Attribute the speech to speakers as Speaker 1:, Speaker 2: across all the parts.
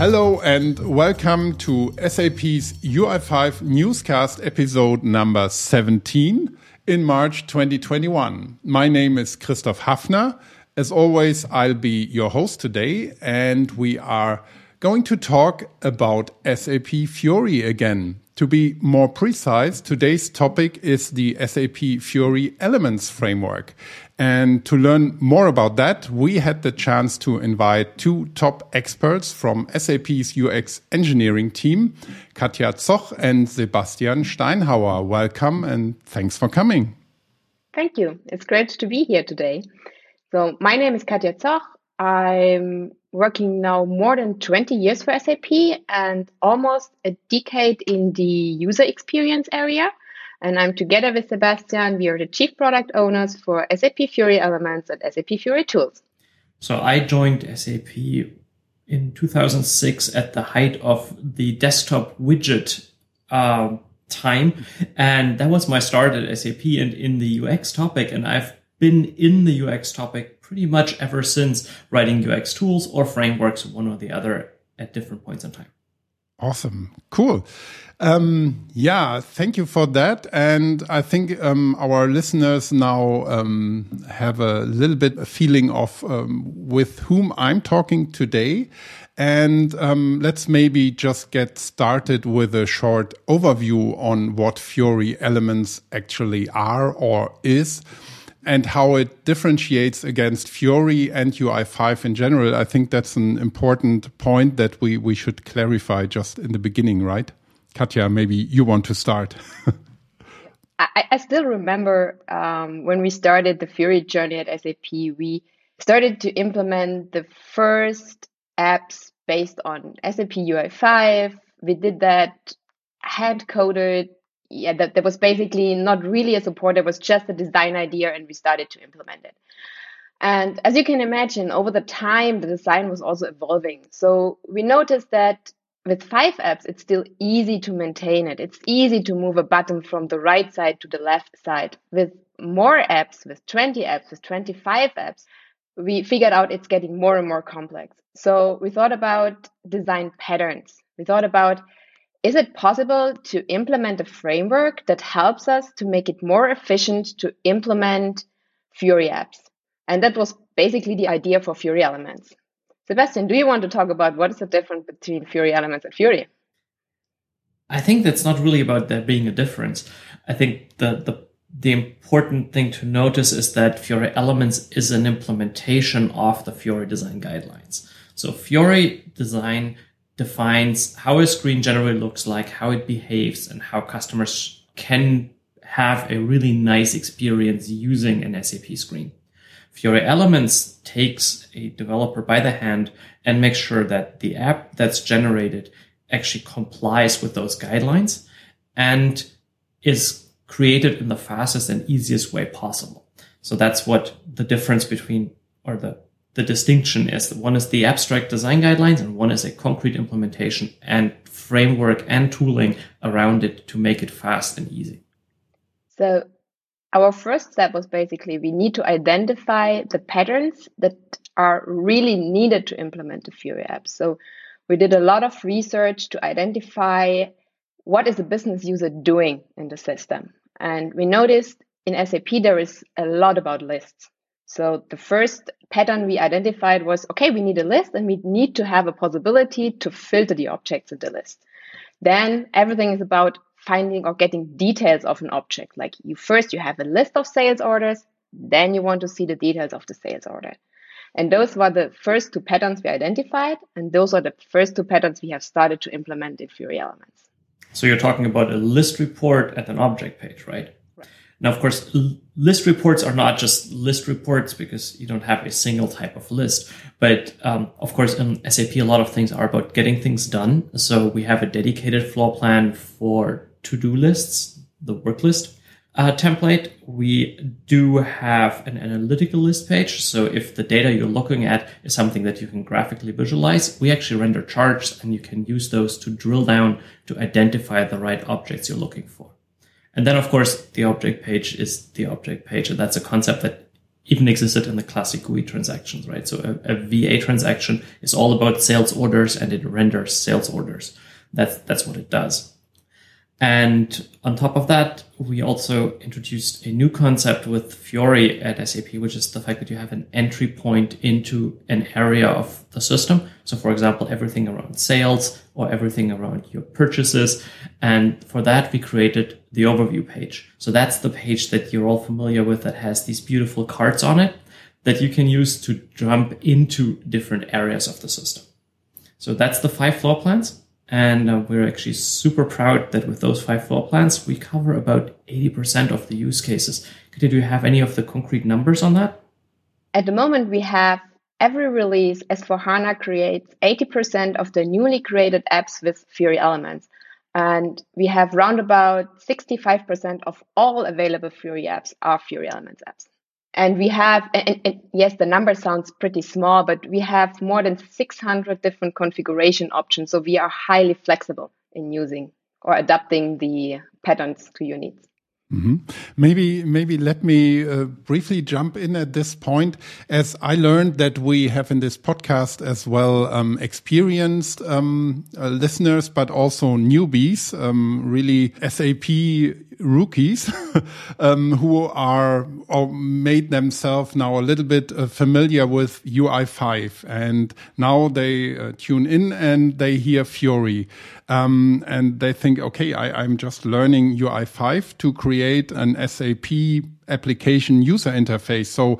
Speaker 1: Hello and welcome to SAP's UI5 newscast episode number 17 in March 2021. My name is Christoph Hafner. As always, I'll be your host today and we are going to talk about SAP Fiori again. To be more precise, today's topic is the SAP Fiori Elements Framework. And to learn more about that, we had the chance to invite two top experts from SAP's UX engineering team, Katja Zoch and Sebastian Steinhauer. Welcome and thanks for coming.
Speaker 2: Thank you. It's great to be here today. So, my name is Katja Zoch. I'm working now more than 20 years for SAP and almost a decade in the user experience area. And I'm together with Sebastian. We are the chief product owners for SAP Fiori Elements and SAP Fiori Tools.
Speaker 3: So I joined SAP in 2006 at the height of the desktop widget uh, time. And that was my start at SAP and in the UX topic. And I've been in the UX topic pretty much ever since writing UX tools or frameworks, one or the other at different points in time.
Speaker 1: Awesome. Cool. Um, yeah, thank you for that. And I think um, our listeners now um, have a little bit a feeling of um, with whom I'm talking today. And um, let's maybe just get started with a short overview on what Fiori elements actually are or is and how it differentiates against Fiori and UI5 in general. I think that's an important point that we, we should clarify just in the beginning, right? Katja, maybe you want to start.
Speaker 2: I, I, still remember um, when we started the Fiori journey at SAP, we started to implement the first apps based on SAP UI5. We did that hand coded yeah, that, that was basically not really a support. It was just a design idea, and we started to implement it. And as you can imagine, over the time, the design was also evolving. So we noticed that with five apps, it's still easy to maintain it. It's easy to move a button from the right side to the left side. With more apps, with 20 apps, with 25 apps, we figured out it's getting more and more complex. So we thought about design patterns. We thought about is it possible to implement a framework that helps us to make it more efficient to implement Fiori apps? And that was basically the idea for Fiori Elements. Sebastian, do you want to talk about what is the difference between Fiori Elements and Fiori?
Speaker 3: I think that's not really about there being a difference. I think the, the the important thing to notice is that Fiori Elements is an implementation of the Fiori design guidelines. So Fiori design defines how a screen generally looks like, how it behaves, and how customers can have a really nice experience using an SAP screen. Fiori Elements takes a developer by the hand and makes sure that the app that's generated actually complies with those guidelines and is created in the fastest and easiest way possible. So that's what the difference between or the the distinction is that one is the abstract design guidelines and one is a concrete implementation and framework and tooling around it to make it fast and easy.
Speaker 2: So our first step was basically we need to identify the patterns that are really needed to implement the Fiori app. So we did a lot of research to identify what is a business user doing in the system. And we noticed in SAP there is a lot about lists. So the first pattern we identified was, okay, we need a list and we need to have a possibility to filter the objects in the list. Then everything is about finding or getting details of an object. Like you first, you have a list of sales orders, then you want to see the details of the sales order. And those were the first two patterns we identified. And those are the first two patterns we have started to implement in Fiori Elements.
Speaker 3: So you're talking about a list report at an object page, right? Now, of course, list reports are not just list reports because you don't have a single type of list. But um, of course, in SAP, a lot of things are about getting things done. So we have a dedicated floor plan for to-do lists, the work list uh, template. We do have an analytical list page. So if the data you're looking at is something that you can graphically visualize, we actually render charts and you can use those to drill down to identify the right objects you're looking for. And then, of course, the object page is the object page. And that's a concept that even existed in the classic GUI transactions, right? So a, a, VA transaction is all about sales orders and it renders sales orders. That's, that's what it does. And on top of that, we also introduced a new concept with Fiori at SAP, which is the fact that you have an entry point into an area of the system. So for example, everything around sales or everything around your purchases. And for that, we created the overview page. So that's the page that you're all familiar with that has these beautiful cards on it that you can use to jump into different areas of the system. So that's the five floor plans. And uh, we're actually super proud that with those five floor plans, we cover about 80% of the use cases. Do you have any of the concrete numbers on that?
Speaker 2: At the moment, we have every release S4HANA creates 80% of the newly created apps with Fiori elements. And we have round about 65% of all available Fiori apps are Fiori elements apps. And we have and, and, yes the number sounds pretty small but we have more than 600 different configuration options. So we are highly flexible in using or adapting the patterns to your needs
Speaker 1: Mm -hmm. Maybe, maybe let me uh, briefly jump in at this point, as I learned that we have in this podcast as well um, experienced um, uh, listeners, but also newbies, um, really SAP rookies um, who are or made themselves now a little bit uh, familiar with UI5, and now they uh, tune in and they hear Fiori, Um, and they think, okay, I, I'm just learning UI5 to create an SAP application user interface. So,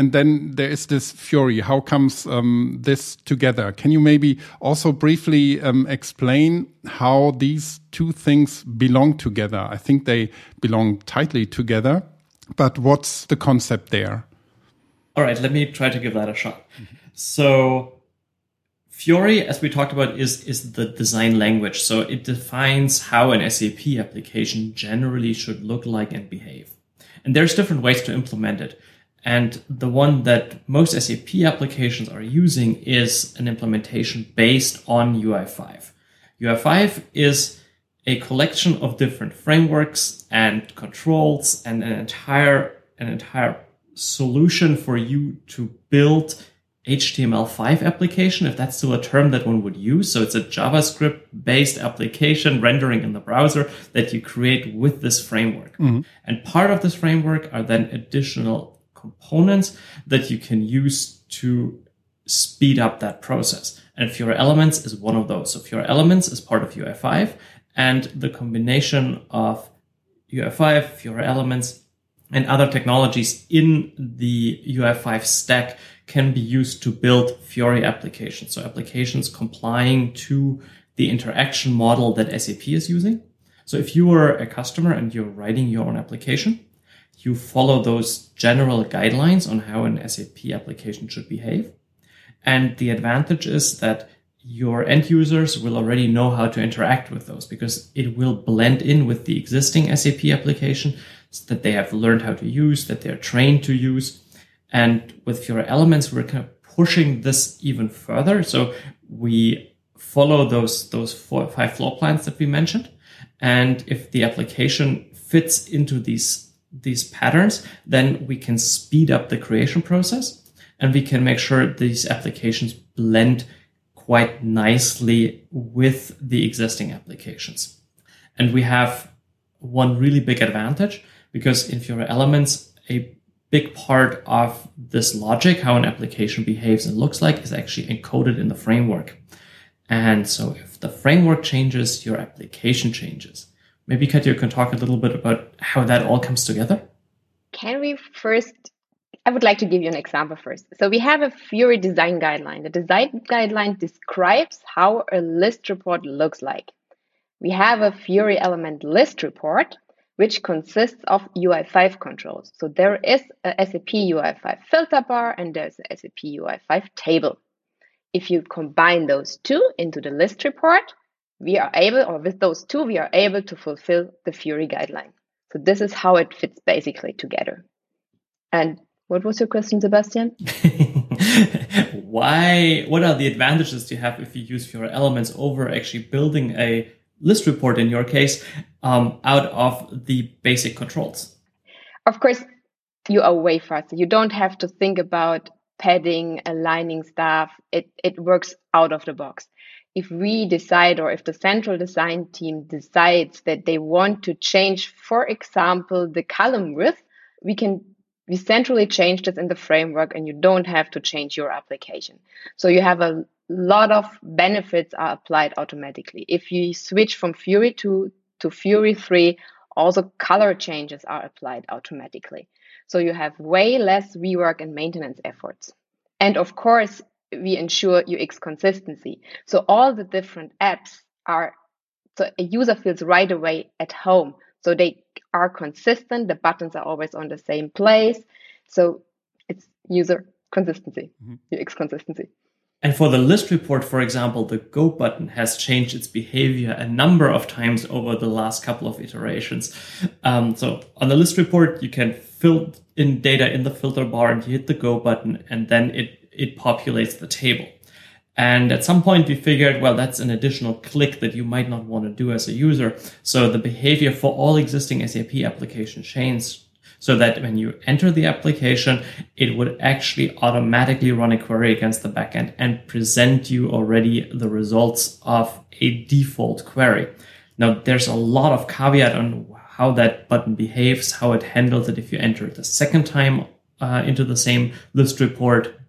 Speaker 1: and then there is this Fiori. How comes um, this together? Can you maybe also briefly um, explain how these two things belong together? I think they belong tightly together, but what's the concept there?
Speaker 3: All right, let me try to give that a shot. Mm -hmm. So, Fiori, as we talked about, is, is the design language. So it defines how an SAP application generally should look like and behave. And there's different ways to implement it. And the one that most SAP applications are using is an implementation based on UI5. UI5 is a collection of different frameworks and controls and an entire, an entire solution for you to build HTML5 application, if that's still a term that one would use. So it's a JavaScript based application rendering in the browser that you create with this framework. Mm-hmm. And part of this framework are then additional components that you can use to speed up that process. And Fiori Elements is one of those. So Fiori Elements is part of UI5 and the combination of UI5, Fiori Elements, and other technologies in the UI5 stack can be used to build Fiori applications. So applications complying to the interaction model that SAP is using. So if you are a customer and you're writing your own application, you follow those general guidelines on how an SAP application should behave. And the advantage is that your end users will already know how to interact with those because it will blend in with the existing SAP application that they have learned how to use, that they're trained to use. And with Fiori Elements, we're kind of pushing this even further. So we follow those, those four, five floor plans that we mentioned. And if the application fits into these, these patterns, then we can speed up the creation process and we can make sure these applications blend quite nicely with the existing applications. And we have one really big advantage because in Fiori Elements, a big part of this logic, how an application behaves and looks like, is actually encoded in the framework. And so if the framework changes, your application changes. Maybe Katja can talk a little bit about how that all comes together.
Speaker 2: Can we first? I would like to give you an example first. So we have a Fiori design guideline. The design guideline describes how a list report looks like. We have a Fiori element list report, which consists of UI5 controls. So there is a SAP UI5 filter bar and there's a SAP UI5 table. If you combine those two into the list report, we are able, or with those two, we are able to fulfill the Fiori guideline. So this is how it fits basically together. And what was your question, Sebastian?
Speaker 3: Why? What are the advantages you have if you use Fiori elements over actually building a list report in your case um, out of the basic controls?
Speaker 2: Of course, you are way faster. You don't have to think about padding, aligning stuff. It, it works out of the box. If we decide, or if the central design team decides that they want to change, for example, the column width, we can we centrally change this in the framework and you don't have to change your application. So you have a lot of benefits are applied automatically. If you switch from Fiori 2 to Fiori 3, also color changes are applied automatically. So you have way less rework and maintenance efforts. And of course, we ensure UX consistency. So all the different apps are, so a user feels right away at home. So they are consistent. The buttons are always on the same place. So it's user consistency, mm-hmm. UX consistency.
Speaker 3: And for the list report, for example, the Go button has changed its behavior a number of times over the last couple of iterations. Um, so on the list report, you can fill in data in the filter bar and you hit the Go button and then it, it populates the table. And at some point we figured, well, that's an additional click that you might not want to do as a user. So the behavior for all existing SAP application chains so that when you enter the application, it would actually automatically run a query against the backend and present you already the results of a default query. Now, there's a lot of caveat on how that button behaves, how it handles it if you enter it the second time uh, into the same list report,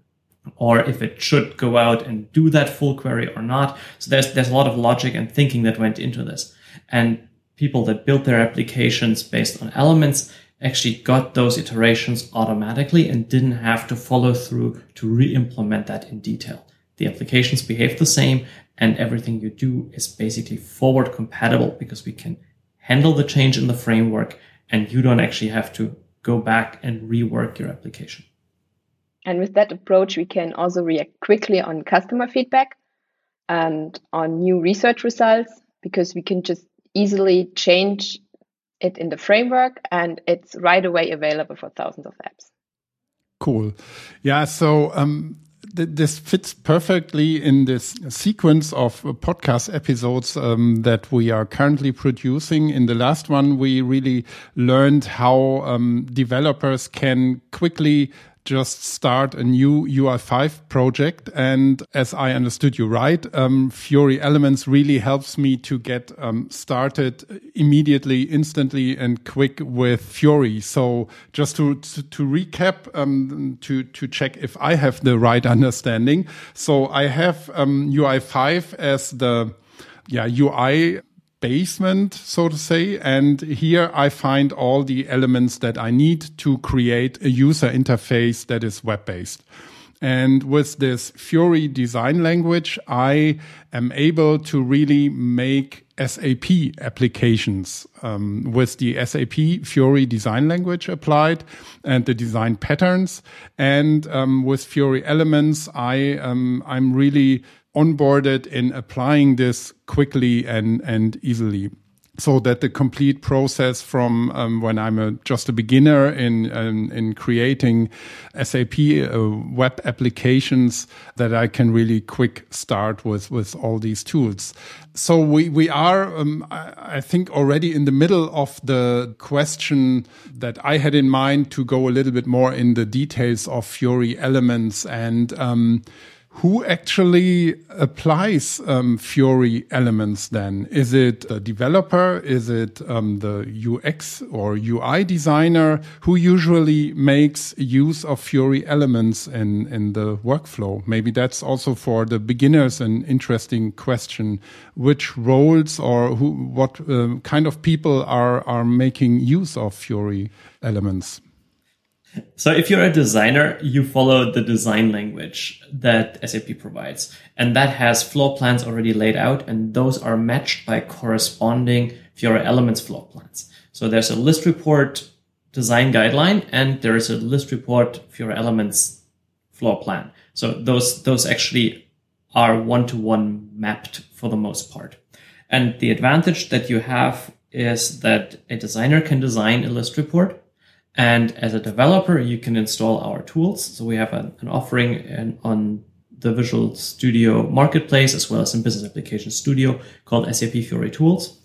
Speaker 3: or if it should go out and do that full query or not. So there's there's a lot of logic and thinking that went into this. And people that built their applications based on elements actually got those iterations automatically and didn't have to follow through to re-implement that in detail. The applications behave the same and everything you do is basically forward compatible because we can handle the change in the framework and you don't actually have to go back and rework your application.
Speaker 2: And with that approach, we can also react quickly on customer feedback and on new research results because we can just easily change it in the framework and it's right away available for thousands of apps.
Speaker 1: Cool. Yeah. So, um, th this fits perfectly in this sequence of podcast episodes um, that we are currently producing. In the last one, we really learned how um, developers can quickly just start a new UI5 project. And as I understood you right, um, Fiori Elements really helps me to get um, started immediately, instantly, and quick with Fiori. So just to to, to recap, um, to to check if I have the right understanding. So I have UI5 um, as the yeah UI basement, so to say. And here I find all the elements that I need to create a user interface that is web based. And with this Fiori design language, I am able to really make SAP applications um, with the SAP Fiori design language applied and the design patterns. And um, with Fiori elements, I um, I'm really onboarded in applying this quickly and, and easily so that the complete process from um, when I'm a, just a beginner in um, in creating SAP uh, web applications that I can really quick start with with all these tools. So we we are um, I, I, think already in the middle of the question that I had in mind to go a little bit more in the details of Fiori elements and um, who actually applies um, Fiori elements then? Is it the developer? Is it um, the UX or UI designer who usually makes use of Fiori elements in, in the workflow? Maybe that's also for the beginners an interesting question. Which roles or who, what uh, kind of people are, are making use of Fiori elements?
Speaker 3: So if you're a designer, you follow the design language that SAP provides. And that has floor plans already laid out, and those are matched by corresponding Fiori Elements floor plans. So there's a list report design guideline, and there is a list report Fiori Elements floor plan. So those, those actually are one to one mapped for the most part. And the advantage that you have is that a designer can design a list report and as a developer, you can install our tools. So we have an, an offering in, on the Visual Studio Marketplace as well as in Business Application Studio called SAP Fiori Tools.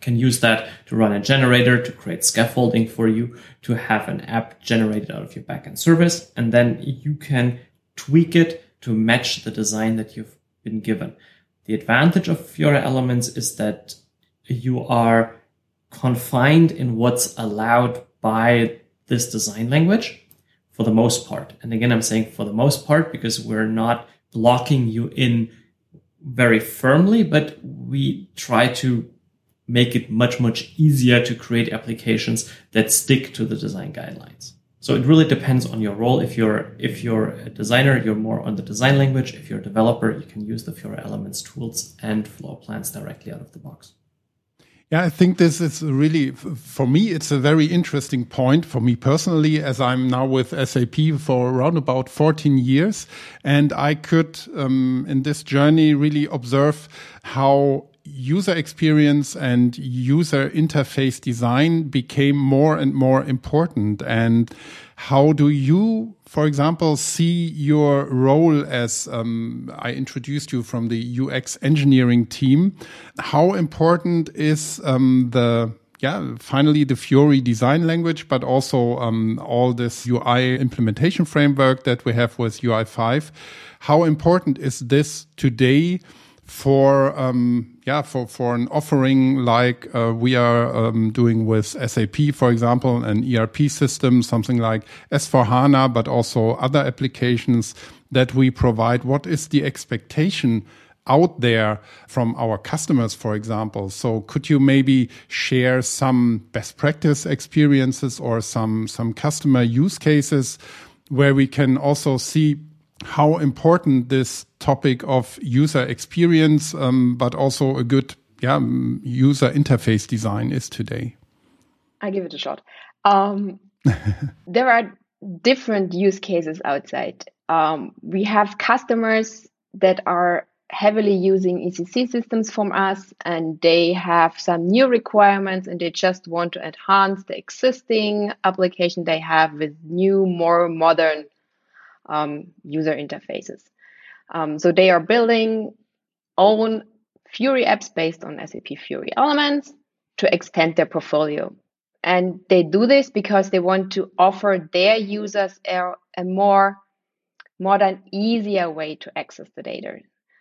Speaker 3: can use that to run a generator, to create scaffolding for you, to have an app generated out of your backend service. And then you can tweak it to match the design that you've been given. The advantage of Fiori Elements is that you are confined in what's allowed by this design language for the most part. And again, I'm saying for the most part because we're not locking you in very firmly, but we try to make it much, much easier to create applications that stick to the design guidelines. So it really depends on your role. If you're, if you're a designer, you're more on the design language. If you're a developer, you can use the Fiori Elements tools and floor plans directly out of the box.
Speaker 1: Yeah, I think this is really, for me, it's a very interesting point for me personally, as I'm now with SAP for around about 14 years. And I could, um, in this journey, really observe how user experience and user interface design became more and more important. And how do you, for example, see your role as um, I introduced you from the UX engineering team? How important is um, the yeah, finally the Fiori design language, but also um, all this UI implementation framework that we have with UI5. How important is this today for um, yeah for for an offering like uh, we are um, doing with SAP, for example, an ERP system, something like S4 HANA, but also other applications that we provide. What is the expectation? out there from our customers, for example. So could you maybe share some best practice experiences or some, some customer use cases where we can also see how important this topic of user experience, um, but also a good yeah, user interface design is today?
Speaker 2: I give it a shot. Um, there are different use cases outside. Um, we have customers that are heavily using ECC systems from us and they have some new requirements and they just want to enhance the existing application they have with new, more modern um, user interfaces. Um, so they are building own Fiori apps based on SAP Fiori elements to extend their portfolio. And they do this because they want to offer their users a, a more modern, easier way to access the data.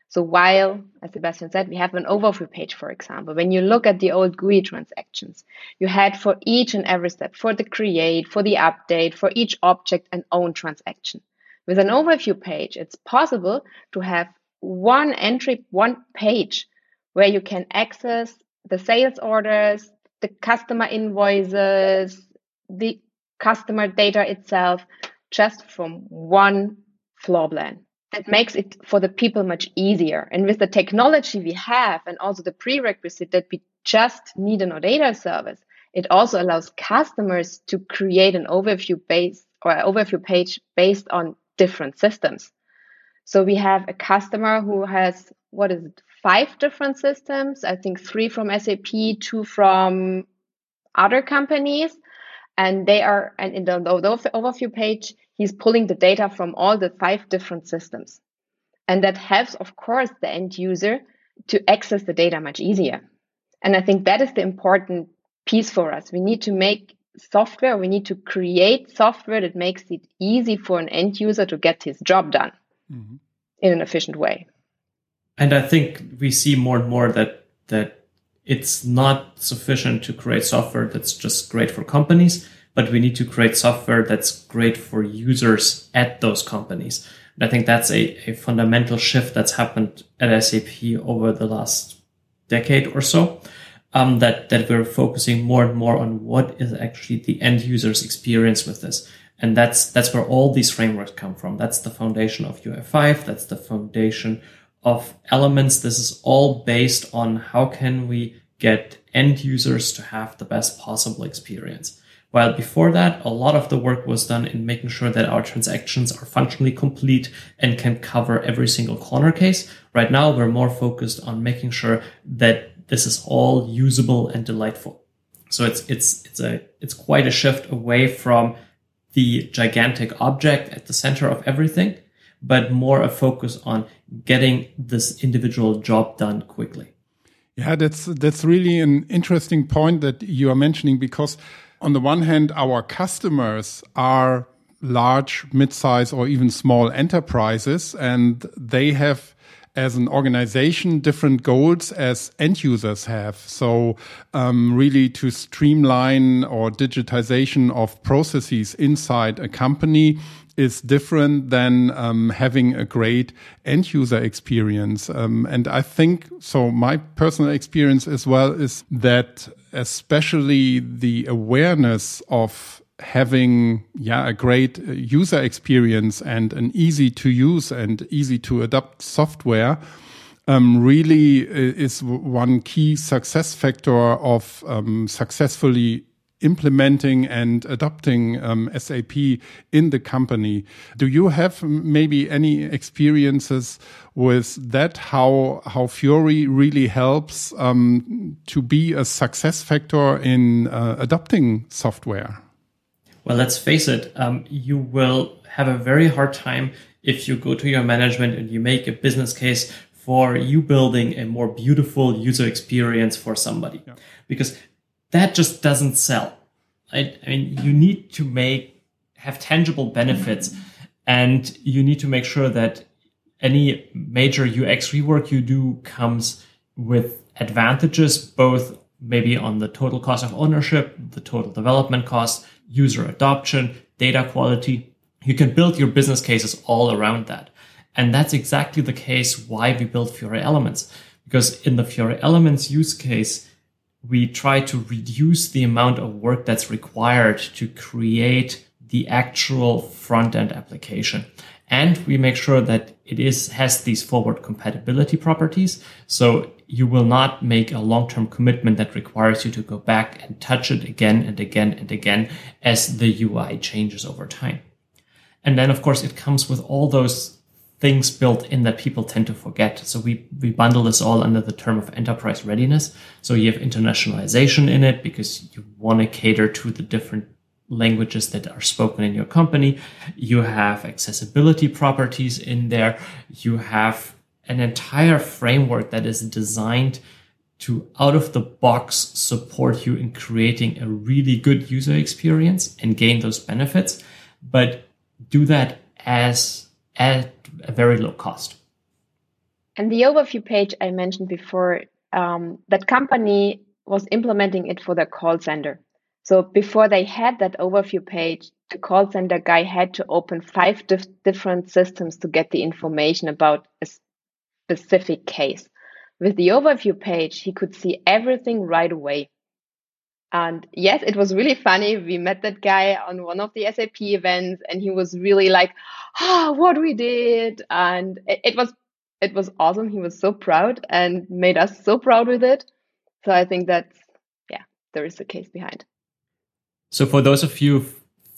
Speaker 2: So while, as Sebastian said, we have an overview page, for example, when you look at the old GUI transactions, you had for each and every step, for the create, for the update, for each object, an own transaction. With an overview page, it's possible to have one entry, one page where you can access the sales orders, the customer invoices, the customer data itself, just from one floor plan. That makes it for the people much easier. And with the technology we have and also the prerequisite that we just need an OData service, it also allows customers to create an overview base or overview page based on different systems. So we have a customer who has, what is it, five different systems, I think three from SAP, two from other companies. And they are, and in the, overview page, he's pulling the data from all the five different systems. And that helps, of course, the end user to access the data much easier. And I think that is the important piece for us. We need to make software, we need to create software that makes it easy for an end user to get his job done mm-hmm. in an efficient way.
Speaker 3: And I think we see more and more that that it's not sufficient to create software that's just great for companies, but we need to create software that's great for users at those companies. And I think that's a, a fundamental shift that's happened at SAP over the last decade or so um, that that we're focusing more and more on what is actually the end user's experience with this. And that's that's where all these frameworks come from. That's the foundation of UI5. That's the foundation of elements. This is all based on how can we get end users to have the best possible experience. While before that, a lot of the work was done in making sure that our transactions are functionally complete and can cover every single corner case. Right now, we're more focused on making sure that this is all usable and delightful. So it's, it's, it's a, it's quite a shift away from the gigantic object at the center of everything, but more a focus on getting this individual job done quickly.
Speaker 1: Yeah, that's that's really an interesting point that you are mentioning because on the one hand, our customers are large, mid-size, or even small enterprises, and they have as an organization different goals as end users have. So um, really to streamline or digitization of processes inside a company is different than um, having a great end user experience. Um, and I think so. My personal experience as well is that especially the awareness of having yeah a great uh, user experience and an easy to use and easy to adopt software um, really uh, is one key success factor of um, successfully implementing and adopting um, SAP in the company. Do you have maybe any experiences with that? How how Fiori really helps um, to be a success factor in uh, adopting software?
Speaker 3: Well, let's face it, um, you will have a very hard time if you go to your management and you make a business case for you building a more beautiful user experience for somebody yeah. because that just doesn't sell. I, I mean, you need to make, have tangible benefits and you need to make sure that any major UX rework you do comes with advantages, both maybe on the total cost of ownership, the total development cost, user adoption, data quality. You can build your business cases all around that. And that's exactly the case why we built Fiori Elements. Because in the Fiori Elements use case, we try to reduce the amount of work that's required to create the actual front end application. And we make sure that it is, has these forward compatibility properties. So you will not make a long-term commitment that requires you to go back and touch it again and again and again as the UI changes over time. And then, of course, it comes with all those things built in that people tend to forget. So we, we bundle this all under the term of enterprise readiness. So you have internationalization in it because you want to cater to the different languages that are spoken in your company. You have accessibility properties in there. You have an entire framework that is designed to out of the box support you in creating a really good user experience and gain those benefits, but do that as at a very low cost.
Speaker 2: And the overview page I mentioned before, um, that company was implementing it for their call center. So before they had that overview page, the call center guy had to open five dif- different systems to get the information about a specific case. With the overview page, he could see everything right away. And yes, it was really funny. We met that guy on one of the SAP events and he was really like, ah, oh, what we did. And it, it, was, it was awesome. He was so proud and made us so proud with it. So I think that's, yeah, there is a case behind.
Speaker 3: So for those of you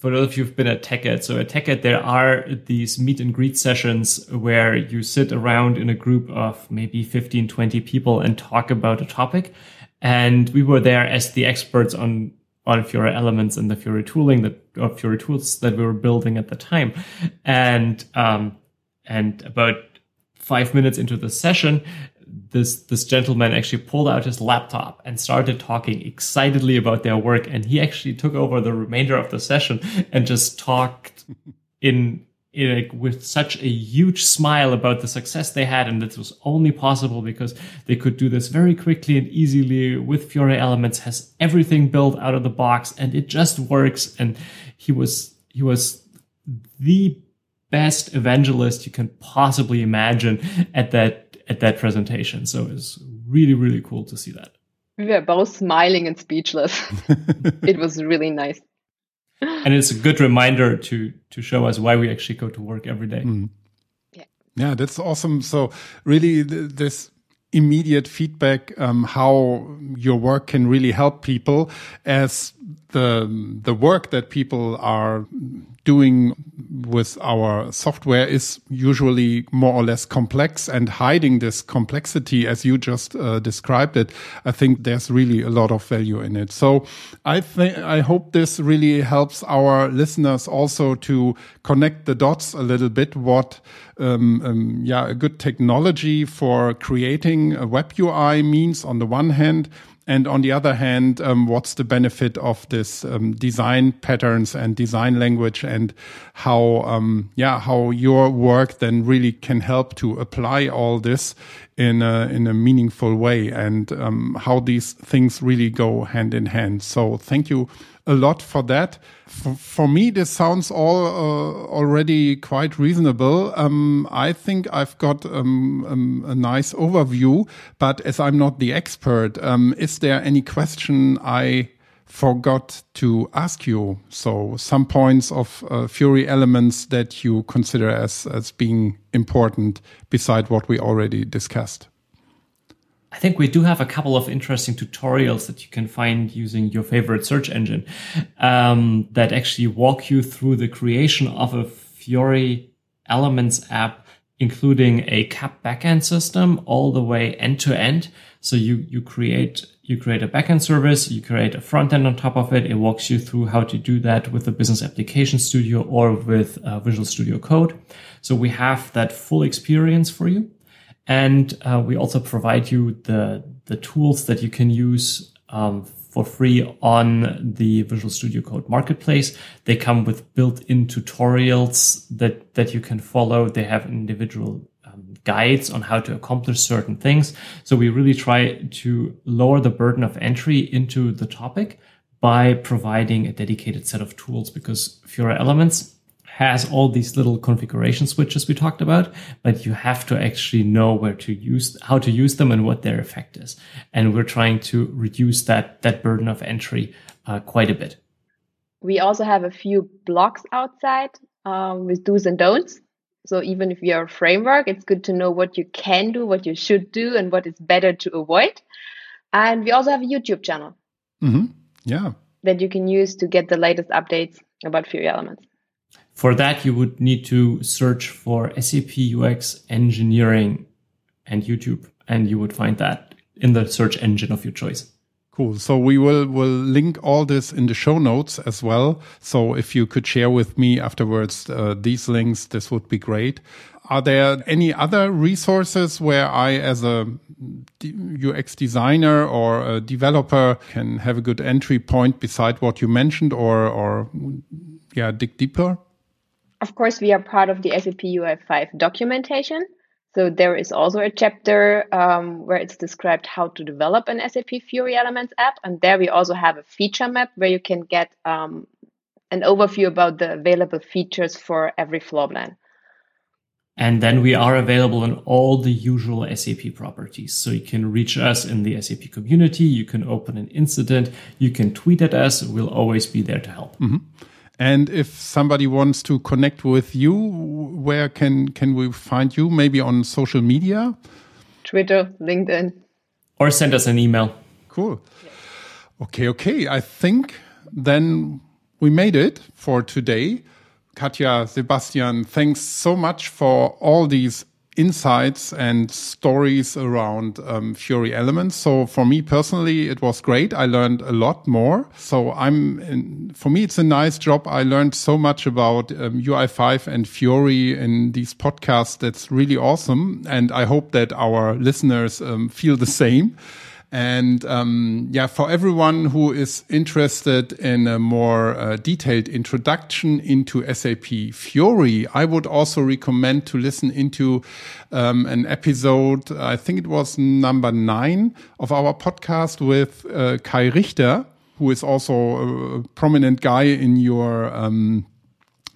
Speaker 3: for those of you who've been at TechEd, so at TechEd, there are these meet and greet sessions where you sit around in a group of maybe 15, 20 people and talk about a topic. And we were there as the experts on, on Fiori elements and the Fiori tooling that, of Fiori tools that we were building at the time. And, um, and about five minutes into the session, this this gentleman actually pulled out his laptop and started talking excitedly about their work and he actually took over the remainder of the session and just talked in, in with such a huge smile about the success they had and this was only possible because they could do this very quickly and easily with Fiori Elements has everything built out of the box and it just works and he was he was the best evangelist you can possibly imagine at that at that presentation. So it's really, really cool to see that.
Speaker 2: We were both smiling and speechless. it was really nice.
Speaker 3: And it's a good reminder to to show us why we actually go to work every day.
Speaker 1: Mm. Yeah. Yeah, that's awesome. So really th this immediate feedback um, how your work can really help people as the the work that people are doing with our software is usually more or less complex and hiding this complexity as you just uh, described it i think there's really a lot of value in it. So i think i hope this really helps our listeners also to connect the dots a little bit what um, um, yeah a good technology for creating a web ui means on the one hand and on the other hand, um, what's the benefit of this um, design patterns and design language, and how, um, yeah, how your work then really can help to apply all this in a, in a meaningful way, and um, how these things really go hand in hand. So, thank you a lot for that. For, for me, this sounds all uh, already quite reasonable. Um, I think I've got um, um, a nice overview, but as I'm not the expert, um, is there any question I forgot to ask you? So some points of uh, Fiori elements that you consider as as being important beside what we already discussed.
Speaker 3: I think we do have a couple of interesting tutorials that you can find using your favorite search engine um, that actually walk you through the creation of a Fiori Elements app, including a CAP backend system all the way end to end. So you you create you create a backend service, you create a front end on top of it. It walks you through how to do that with the Business Application Studio or with uh, Visual Studio Code. So we have that full experience for you. And uh, we also provide you the, the tools that you can use um, for free on the Visual Studio Code Marketplace. They come with built-in tutorials that, that you can follow. They have individual um, guides on how to accomplish certain things. So we really try to lower the burden of entry into the topic by providing a dedicated set of tools because Fiori Elements has all these little configuration switches we talked about, but you have to actually know where to use, how to use them and what their effect is. And we're trying to reduce that, that burden of entry uh, quite a bit.
Speaker 2: We also have a few blocks outside um, with do's and don'ts. So even if you're a framework, it's good to know what you can do, what you should do, and what is better to avoid. And we also have a YouTube channel.
Speaker 1: Mm-hmm. Yeah.
Speaker 2: That you can use to get the latest updates about Fiori Elements.
Speaker 3: For that, you would need to search for SAP UX engineering and YouTube, and you would find that in the search engine of your choice.
Speaker 1: Cool. So we will will link all this in the show notes as well. So if you could share with me afterwards uh, these links, this would be great. Are there any other resources where I, as a UX designer or a developer, can have a good entry point beside what you mentioned, or or yeah, dig deeper?
Speaker 2: Of course, we are part of the SAP UI5 documentation. So there is also a chapter um, where it's described how to develop an SAP Fiori Elements app. And there we also have a feature map where you can get um, an overview about the available features for every floor plan.
Speaker 3: And then we are available in all the usual SAP properties. So you can reach us in the SAP community. You can open an incident. You can tweet at us. We'll always be there to help.
Speaker 1: Mm -hmm. And if somebody wants to connect with you, where can can we find you? Maybe on social media,
Speaker 2: Twitter, LinkedIn,
Speaker 3: or send us an email.
Speaker 1: Cool. Okay, okay. I think then we made it for today. Katja, Sebastian, thanks so much for all these insights and stories around um, Fiori elements. So for me personally, it was great. I learned a lot more. So I'm, in, for me, it's a nice job. I learned so much about um, UI5 and Fiori in these podcasts. That's really awesome. And I hope that our listeners um, feel the same. And um, yeah, for everyone who is interested in a more uh, detailed introduction into SAP Fiori, I would also recommend to listen into um, an episode. I think it was number nine of our podcast with uh, Kai Richter, who is also a prominent guy in your um,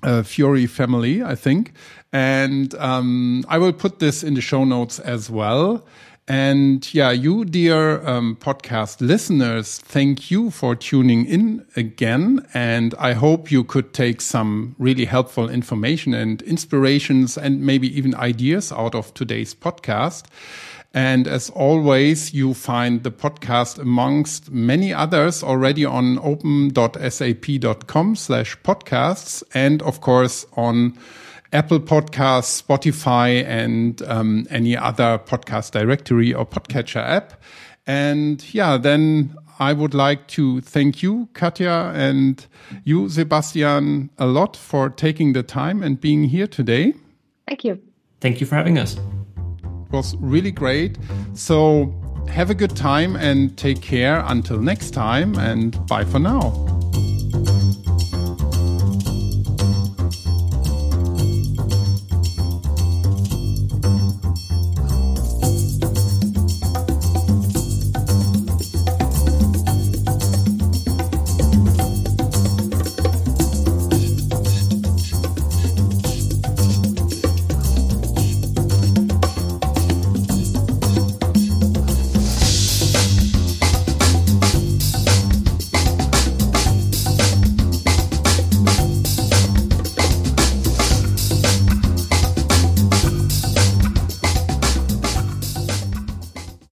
Speaker 1: uh, Fiori family, I think. And um, I will put this in the show notes as well. And yeah, you, dear um, podcast listeners, thank you for tuning in again. And I hope you could take some really helpful information and inspirations and maybe even ideas out of today's podcast. And as always, you find the podcast amongst many others already on open.sap.com slash podcasts and of course on Apple Podcasts, Spotify, and um, any other podcast directory or podcatcher app. And yeah, then I would like to thank you, Katja, and you, Sebastian, a lot for taking the time and being here today.
Speaker 2: Thank you.
Speaker 3: Thank you for having us.
Speaker 1: It was really great. So have a good time and take care until next time, and bye for now.